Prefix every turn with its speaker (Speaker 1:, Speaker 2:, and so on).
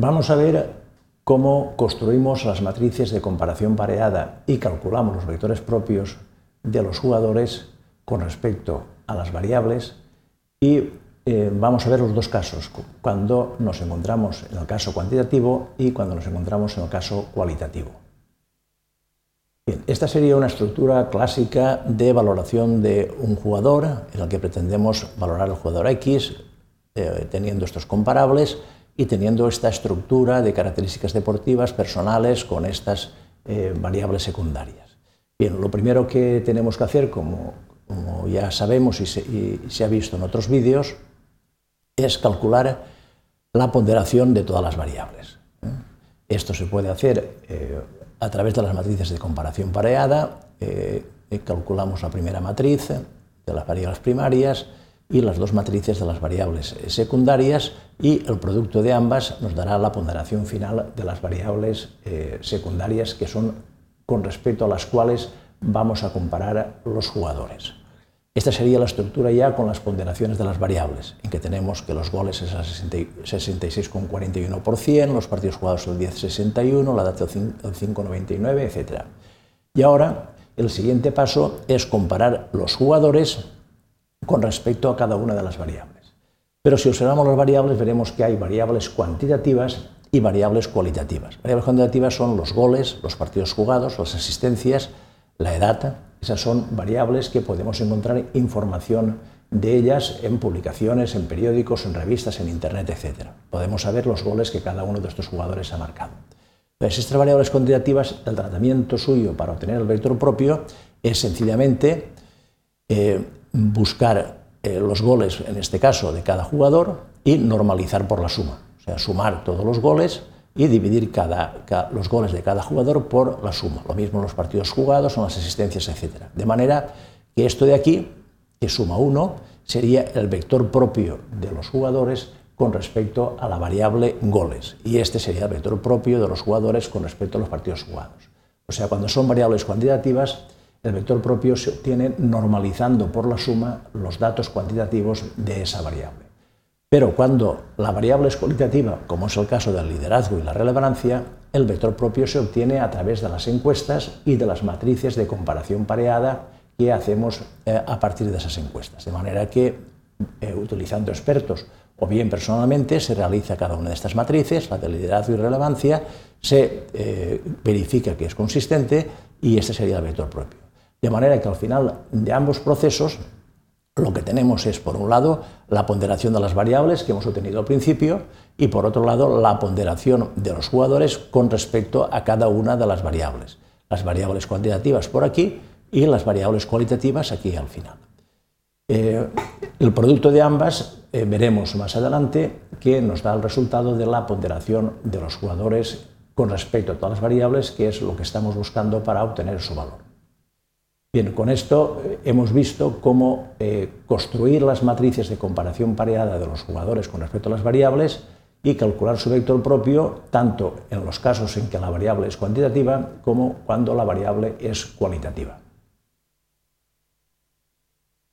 Speaker 1: Vamos a ver cómo construimos las matrices de comparación pareada y calculamos los vectores propios de los jugadores con respecto a las variables y eh, vamos a ver los dos casos, cuando nos encontramos en el caso cuantitativo y cuando nos encontramos en el caso cualitativo. esta sería una estructura clásica de valoración de un jugador en la que pretendemos valorar el jugador X eh, teniendo estos comparables y teniendo esta estructura de características deportivas personales con estas eh, variables secundarias. Bien, lo primero que tenemos que hacer, como, ya sabemos y se, ha visto en otros vídeos, es calcular la ponderación de todas las variables. ¿eh? Esto se puede hacer eh, a través de las matrices de comparación pareada. calculamos la primera matriz de las variables primarias, y las dos matrices de las variables secundarias y el producto de ambas nos dará la ponderación final de las variables eh, secundarias que son con respecto a las cuales vamos a comparar los jugadores. Esta sería la estructura ya con las ponderaciones de las variables, en que tenemos que los goles es al 66,41%, los partidos jugados el 10,61%, la data el 5,99%, etc. Y ahora el siguiente paso es comparar los jugadores con respecto a cada una de las variables. Pero si observamos las variables veremos que hay variables cuantitativas y variables cualitativas. Variables cuantitativas son los goles, los partidos jugados, las asistencias, la edad. Esas son variables que podemos encontrar información de ellas en publicaciones, en periódicos, en revistas, en Internet, etc. Podemos saber los goles que cada uno de estos jugadores ha marcado. Entonces, estas variables cuantitativas, el tratamiento suyo para obtener el vector propio es sencillamente eh, buscar eh, los goles, en este caso, de cada jugador y normalizar por la suma. O sea, sumar todos los goles y dividir cada, los goles de cada jugador por la suma. Lo mismo en los partidos jugados, en las asistencias, etc. De manera que esto de aquí, que suma 1, sería el vector propio de los jugadores con respecto a la variable goles. Y este sería el vector propio de los jugadores con respecto a los partidos jugados. O sea, cuando son variables cuantitativas, el vector propio se obtiene normalizando por la suma los datos cuantitativos de esa variable. Pero cuando la variable es cualitativa, como es el caso del liderazgo y la relevancia, el vector propio se obtiene a través de las encuestas y de las matrices de comparación pareada que hacemos eh, a partir de esas encuestas. De manera que, eh, utilizando expertos o bien personalmente, se realiza cada una de estas matrices, la de liderazgo y relevancia, se eh, verifica que es consistente y este sería el vector propio. De manera que al final de ambos procesos lo que tenemos es, por un lado, la ponderación de las variables que hemos obtenido al principio y, por otro lado, la ponderación de los jugadores con respecto a cada una de las variables. Las variables cuantitativas por aquí y las variables cualitativas aquí al final. Eh, el producto de ambas eh, veremos más adelante que nos da el resultado de la ponderación de los jugadores con respecto a todas las variables, que es lo que estamos buscando para obtener su valor. Bien, con esto eh, hemos visto cómo eh, construir las matrices de comparación pareada de los jugadores con respecto a las variables y calcular su vector propio, tanto en los casos en que la variable es cuantitativa como cuando la variable es cualitativa.